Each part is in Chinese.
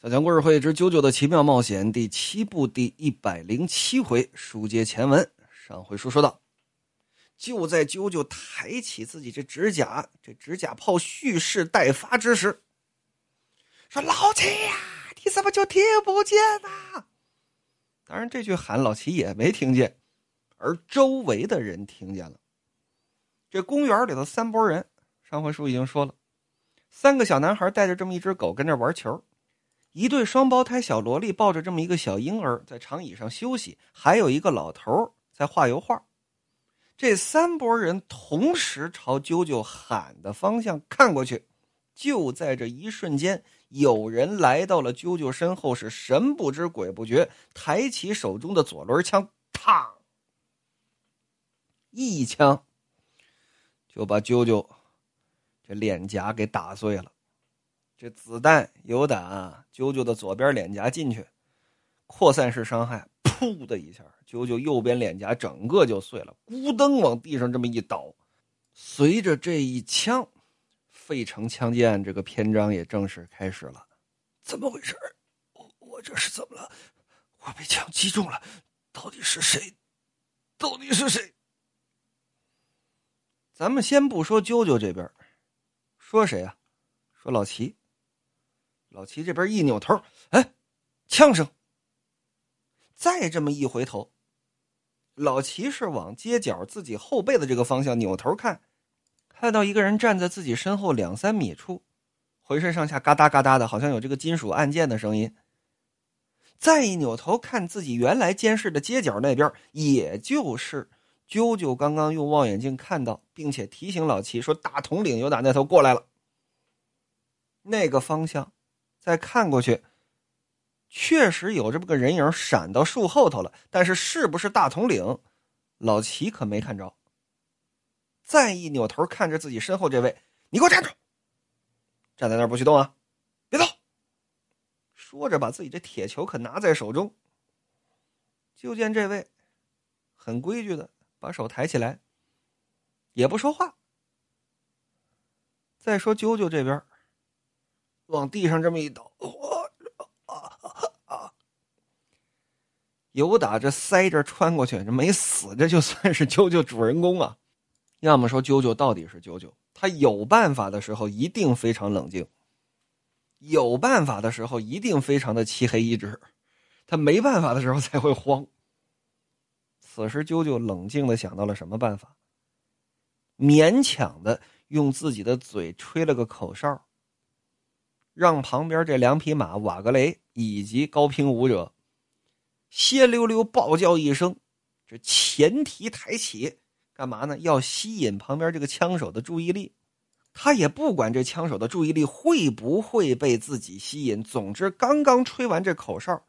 小强故事会之《啾啾的奇妙冒险》第七部第一百零七回，书接前文。上回书说到，就在啾啾抬起自己这指甲，这指甲炮蓄势待发之时，说：“老七呀，你怎么就听不见呢？”当然，这句喊老齐也没听见，而周围的人听见了。这公园里头三拨人，上回书已经说了，三个小男孩带着这么一只狗跟这玩球。一对双胞胎小萝莉抱着这么一个小婴儿在长椅上休息，还有一个老头在画油画。这三拨人同时朝啾啾喊的方向看过去，就在这一瞬间，有人来到了啾啾身后，是神不知鬼不觉，抬起手中的左轮枪，嘡，一枪就把啾啾这脸颊给打碎了。这子弹有打啾啾的左边脸颊进去，扩散式伤害，噗的一下，啾啾右边脸颊整个就碎了，咕噔往地上这么一倒。随着这一枪，费城枪击案这个篇章也正式开始了。怎么回事？我我这是怎么了？我被枪击中了，到底是谁？到底是谁？咱们先不说啾啾这边，说谁啊？说老齐。老齐这边一扭头，哎，枪声。再这么一回头，老齐是往街角自己后背的这个方向扭头看，看到一个人站在自己身后两三米处，浑身上下嘎哒嘎哒的，好像有这个金属按键的声音。再一扭头看自己原来监视的街角那边，也就是啾啾刚刚用望远镜看到，并且提醒老齐说大统领又打那头过来了。那个方向。再看过去，确实有这么个人影闪到树后头了，但是是不是大统领，老齐可没看着。再一扭头看着自己身后这位，你给我站住！站在那儿不许动啊，别动！说着把自己这铁球可拿在手中。就见这位很规矩的把手抬起来，也不说话。再说啾啾这边。往地上这么一倒，啊啊！有打这塞着穿过去，这没死，这就算是啾啾主人公啊。要么说啾啾到底是啾啾，他有办法的时候一定非常冷静，有办法的时候一定非常的漆黑一直，他没办法的时候才会慌。此时啾啾冷静的想到了什么办法，勉强的用自己的嘴吹了个口哨。让旁边这两匹马瓦格雷以及高平舞者，歇溜溜暴叫一声，这前蹄抬起，干嘛呢？要吸引旁边这个枪手的注意力。他也不管这枪手的注意力会不会被自己吸引。总之，刚刚吹完这口哨，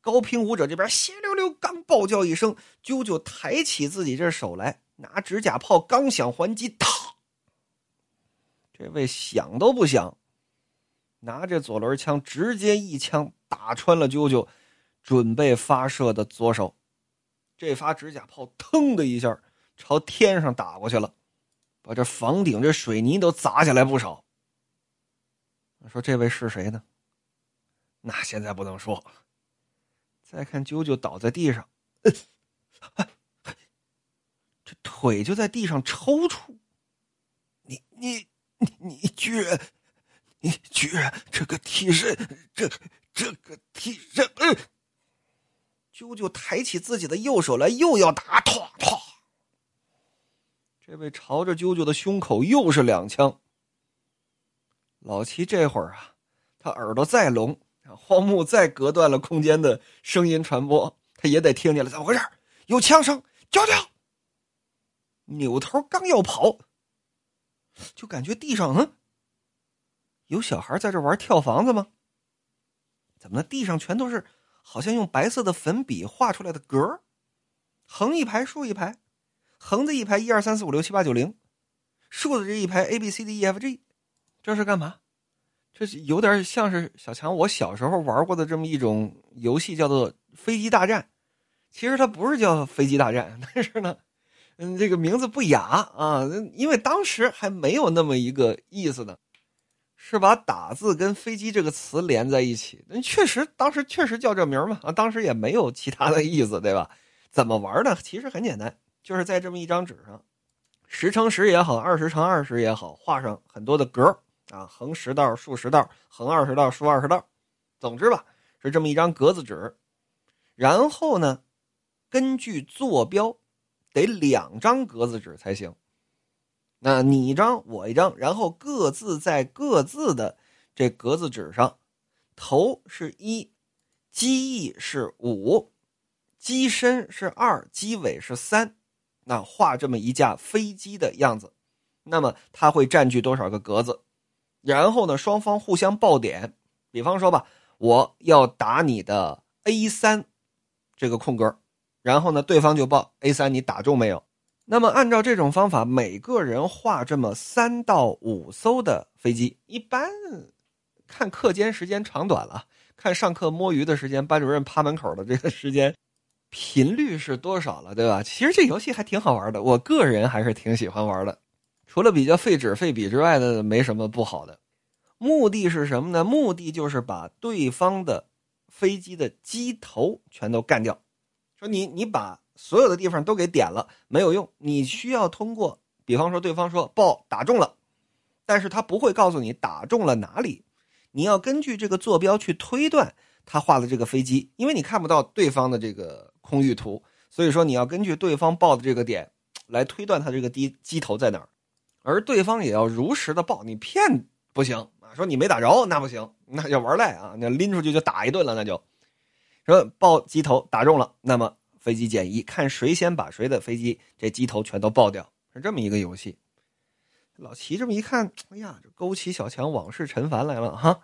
高平舞者这边歇溜溜刚暴叫一声，啾啾抬起自己这手来，拿指甲炮刚想还击，啪！这位想都不想。拿着左轮枪，直接一枪打穿了啾啾准备发射的左手。这发指甲炮腾的一下朝天上打过去了，把这房顶这水泥都砸下来不少。说这位是谁呢？那现在不能说。再看啾啾倒在地上，这腿就在地上抽搐。你你你你居然！你居然这个替身，这这个替身，嗯！啾啾抬起自己的右手来，又要打，啪啪！这位朝着啾啾的胸口又是两枪。老七这会儿啊，他耳朵再聋，荒木再隔断了空间的声音传播，他也得听见了，怎么回事？有枪声，啾啾！扭头刚要跑，就感觉地上，嗯。有小孩在这玩跳房子吗？怎么地上全都是好像用白色的粉笔画出来的格横一排，竖一排，横的一排一二三四五六七八九零，竖的这一排 A B C D E F G，这是干嘛？这是有点像是小强我小时候玩过的这么一种游戏，叫做飞机大战。其实它不是叫飞机大战，但是呢，嗯，这个名字不雅啊，因为当时还没有那么一个意思呢。是把打字跟飞机这个词连在一起。那确实，当时确实叫这名嘛啊，当时也没有其他的意思，对吧？怎么玩呢？其实很简单，就是在这么一张纸上，十乘十也好，二十乘二十也好，画上很多的格啊，横十道，竖十道，横二十道，竖二十道。总之吧，是这么一张格子纸。然后呢，根据坐标，得两张格子纸才行。那你一张，我一张，然后各自在各自的这格子纸上，头是一，机翼是五，机身是二，机尾是三，那画这么一架飞机的样子，那么它会占据多少个格子？然后呢，双方互相报点，比方说吧，我要打你的 A 三这个空格，然后呢，对方就报 A 三，你打中没有？那么，按照这种方法，每个人画这么三到五艘的飞机，一般看课间时间长短了，看上课摸鱼的时间，班主任趴门口的这个时间，频率是多少了，对吧？其实这游戏还挺好玩的，我个人还是挺喜欢玩的。除了比较费纸费笔之外的，没什么不好的。目的是什么呢？目的就是把对方的飞机的机头全都干掉。说你，你把。所有的地方都给点了，没有用。你需要通过，比方说对方说爆打中了，但是他不会告诉你打中了哪里，你要根据这个坐标去推断他画的这个飞机，因为你看不到对方的这个空域图，所以说你要根据对方报的这个点来推断他这个机机头在哪儿，而对方也要如实的报，你骗不行。啊，说你没打着那不行，那就玩赖啊，那拎出去就打一顿了，那就。说报机头打中了，那么。飞机减一，看谁先把谁的飞机这机头全都爆掉，是这么一个游戏。老齐这么一看，哎呀，这勾起小强往事陈烦来了哈。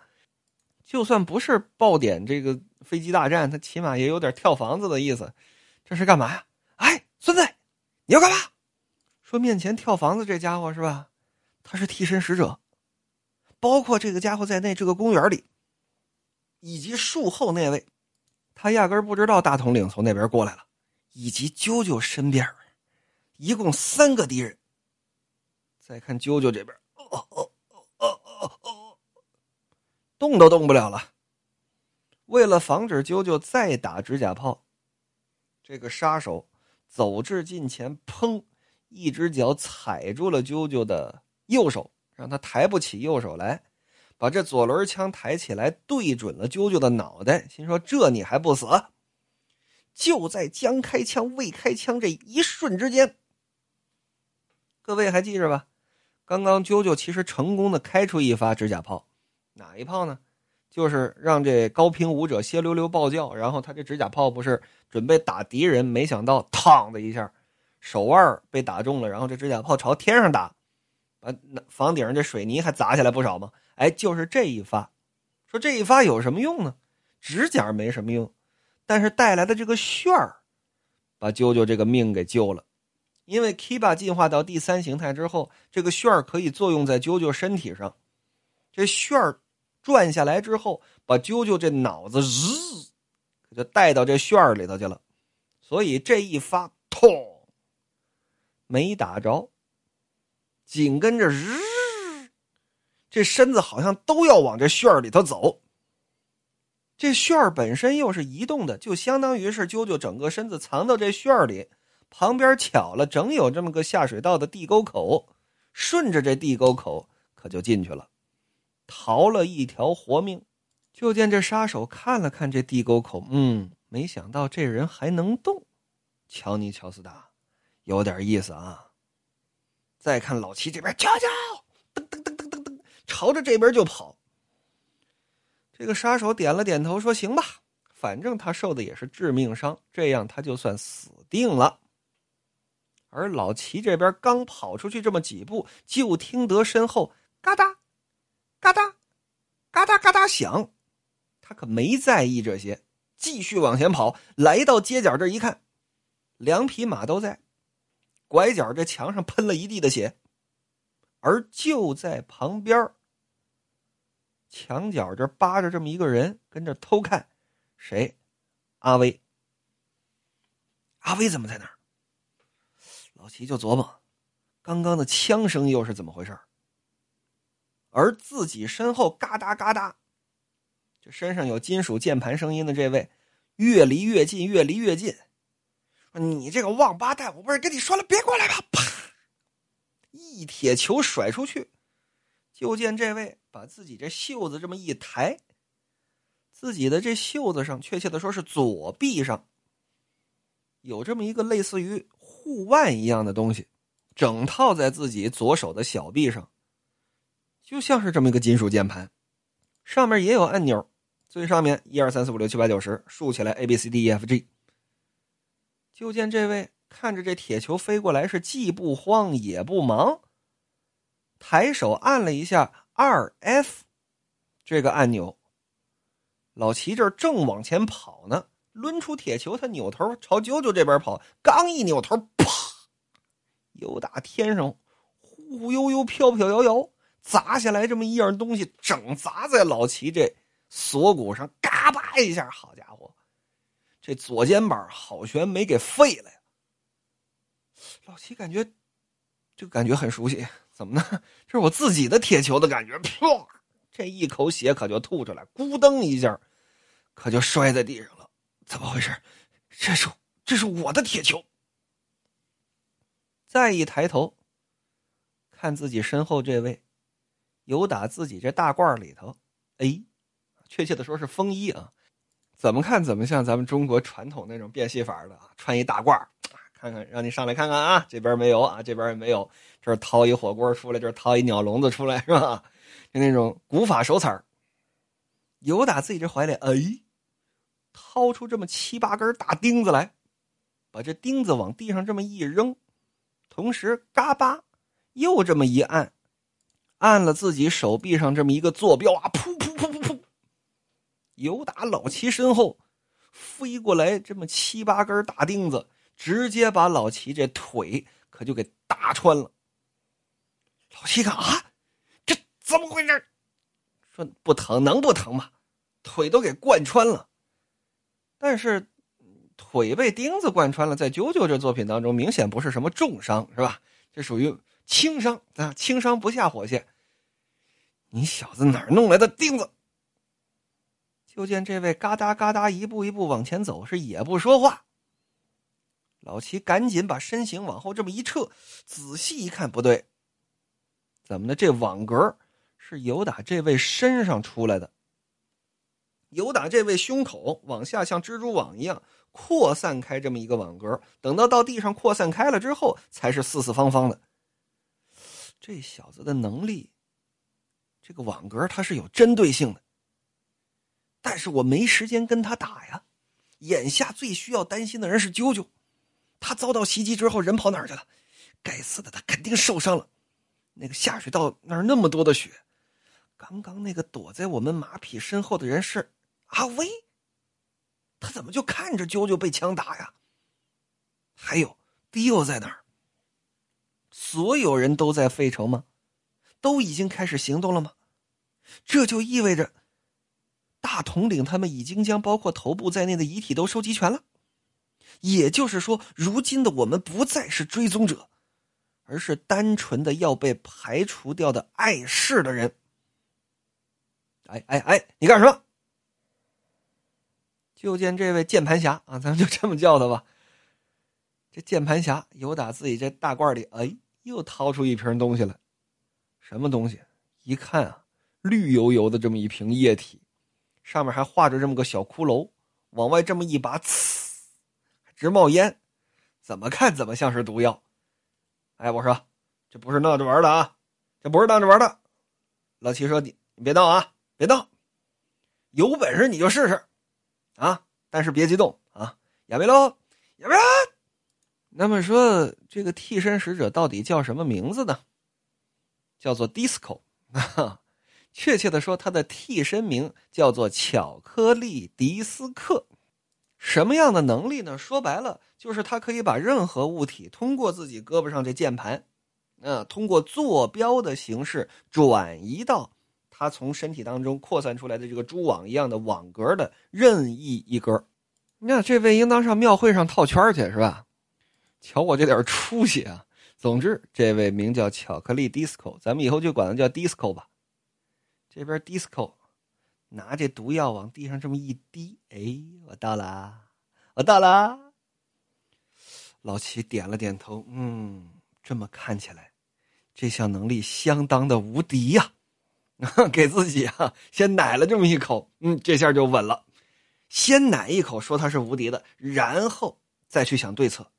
就算不是爆点这个飞机大战，他起码也有点跳房子的意思。这是干嘛呀？哎，孙子，你要干嘛？说面前跳房子这家伙是吧？他是替身使者，包括这个家伙在内，这个公园里以及树后那位，他压根不知道大统领从那边过来了。以及啾啾身边，一共三个敌人。再看啾啾这边，哦哦哦哦哦哦，动都动不了了。为了防止啾啾再打指甲炮，这个杀手走至近前，砰，一只脚踩住了啾啾的右手，让他抬不起右手来，把这左轮枪抬起来，对准了啾啾的脑袋，心说：“这你还不死？”就在将开枪未开枪这一瞬之间，各位还记着吧？刚刚啾啾其实成功的开出一发指甲炮，哪一炮呢？就是让这高频武者歇溜溜暴叫，然后他这指甲炮不是准备打敌人，没想到嘡的一下，手腕被打中了，然后这指甲炮朝天上打，把房顶上这水泥还砸下来不少吗？哎，就是这一发，说这一发有什么用呢？指甲没什么用。但是带来的这个旋儿，把啾啾这个命给救了。因为 Kiba 进化到第三形态之后，这个旋儿可以作用在啾啾身体上。这旋儿转下来之后，把啾啾这脑子日就带到这旋儿里头去了。所以这一发，痛没打着，紧跟着日，这身子好像都要往这旋儿里头走。这旋儿本身又是移动的，就相当于是啾啾整个身子藏到这旋儿里，旁边巧了，正有这么个下水道的地沟口，顺着这地沟口可就进去了，逃了一条活命。就见这杀手看了看这地沟口，嗯，没想到这人还能动，瞧你乔斯达，有点意思啊。再看老齐这边，瞧瞧，噔噔噔噔噔噔，朝着这边就跑。这个杀手点了点头，说：“行吧，反正他受的也是致命伤，这样他就算死定了。”而老齐这边刚跑出去这么几步，就听得身后嘎哒、嘎哒、嘎哒嘎哒响，他可没在意这些，继续往前跑。来到街角这一看，两匹马都在，拐角这墙上喷了一地的血，而就在旁边墙角这扒着这么一个人，跟着偷看，谁？阿威。阿威怎么在那儿？老齐就琢磨，刚刚的枪声又是怎么回事而自己身后嘎哒嘎哒，这身上有金属键盘声音的这位，越离越近，越离越近。你这个王八蛋，我不是跟你说了别过来吗？啪！一铁球甩出去，就见这位把自己这袖子这么一抬，自己的这袖子上，确切的说是左臂上，有这么一个类似于护腕一样的东西，整套在自己左手的小臂上，就像是这么一个金属键盘，上面也有按钮，最上面一二三四五六七八九十竖起来 A B C D E F G。就见这位看着这铁球飞过来，是既不慌也不忙，抬手按了一下二 F 这个按钮。老齐这正往前跑呢，抡出铁球，他扭头朝啾啾这边跑，刚一扭头，啪！又打天上忽忽悠悠、飘飘摇摇砸下来这么一样东西，整砸在老齐这锁骨上，嘎巴一下，好家伙！这左肩膀好悬没给废了呀！老齐感觉，这个感觉很熟悉，怎么呢？这是我自己的铁球的感觉。噗！这一口血可就吐出来，咕噔一下，可就摔在地上了。怎么回事？这是这是我的铁球。再一抬头，看自己身后这位，有打自己这大褂里头，哎，确切的说是风衣啊。怎么看怎么像咱们中国传统那种变戏法的啊？穿一大褂看看让你上来看看啊，这边没有啊，这边也没有，这儿掏一火锅出来，这儿掏一鸟笼子出来，是吧？就那种古法手彩有打自己这怀里，哎，掏出这么七八根大钉子来，把这钉子往地上这么一扔，同时嘎巴又这么一按，按了自己手臂上这么一个坐标啊，噗噗噗噗噗。由打老七身后飞过来这么七八根大钉子，直接把老齐这腿可就给打穿了。老齐看啊，这怎么回事？说不疼能不疼吗？腿都给贯穿了。但是腿被钉子贯穿了，在九九这作品当中，明显不是什么重伤，是吧？这属于轻伤啊，轻伤不下火线。你小子哪儿弄来的钉子？就见这位嘎哒嘎哒一步一步往前走，是也不说话。老齐赶紧把身形往后这么一撤，仔细一看，不对，怎么的？这网格是由打这位身上出来的，由打这位胸口往下，像蜘蛛网一样扩散开这么一个网格。等到到地上扩散开了之后，才是四四方方的。这小子的能力，这个网格它是有针对性的。但是我没时间跟他打呀，眼下最需要担心的人是啾啾，他遭到袭击之后人跑哪儿去了？该死的，他肯定受伤了。那个下水道那儿那么多的血，刚刚那个躲在我们马匹身后的人是阿威，他怎么就看着啾啾被枪打呀？还有迪欧在哪儿？所有人都在费城吗？都已经开始行动了吗？这就意味着。大统领他们已经将包括头部在内的遗体都收集全了，也就是说，如今的我们不再是追踪者，而是单纯的要被排除掉的碍事的人。哎哎哎，你干什么？就见这位键盘侠啊，咱们就这么叫他吧。这键盘侠由打自己这大罐里，哎，又掏出一瓶东西来，什么东西？一看啊，绿油油的这么一瓶液体。上面还画着这么个小骷髅，往外这么一拔，呲，直冒烟，怎么看怎么像是毒药。哎，我说，这不是闹着玩的啊，这不是闹着玩的。老七说：“你你别闹啊，别闹，有本事你就试试，啊，但是别激动啊，亚梅喽，亚梅。”那么说，这个替身使者到底叫什么名字呢？叫做 Disco。确切的说，他的替身名叫做巧克力迪斯克。什么样的能力呢？说白了，就是他可以把任何物体通过自己胳膊上这键盘，嗯，通过坐标的形式转移到他从身体当中扩散出来的这个蛛网一样的网格的任意一格。那这位应当上庙会上套圈去是吧？瞧我这点出息啊！总之，这位名叫巧克力 disco，咱们以后就管他叫 disco 吧。这边 disco 拿这毒药往地上这么一滴，哎，我到了，我到了。老齐点了点头，嗯，这么看起来，这项能力相当的无敌呀！给自己啊，先奶了这么一口，嗯，这下就稳了。先奶一口，说他是无敌的，然后再去想对策。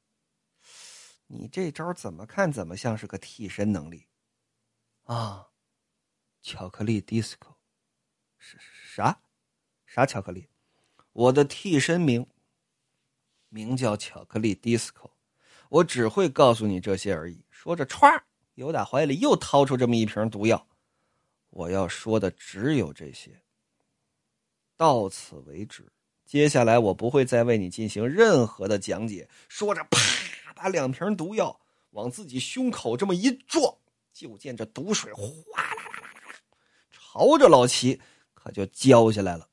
你这招怎么看怎么像是个替身能力啊？巧克力 disco 啥？啥巧克力？我的替身名名叫巧克力 disco，我只会告诉你这些而已。说着，歘，由打怀里又掏出这么一瓶毒药。我要说的只有这些，到此为止。接下来我不会再为你进行任何的讲解。说着，啪，把两瓶毒药往自己胸口这么一撞，就见这毒水哗啦啦啦啦，朝着老齐可就浇下来了。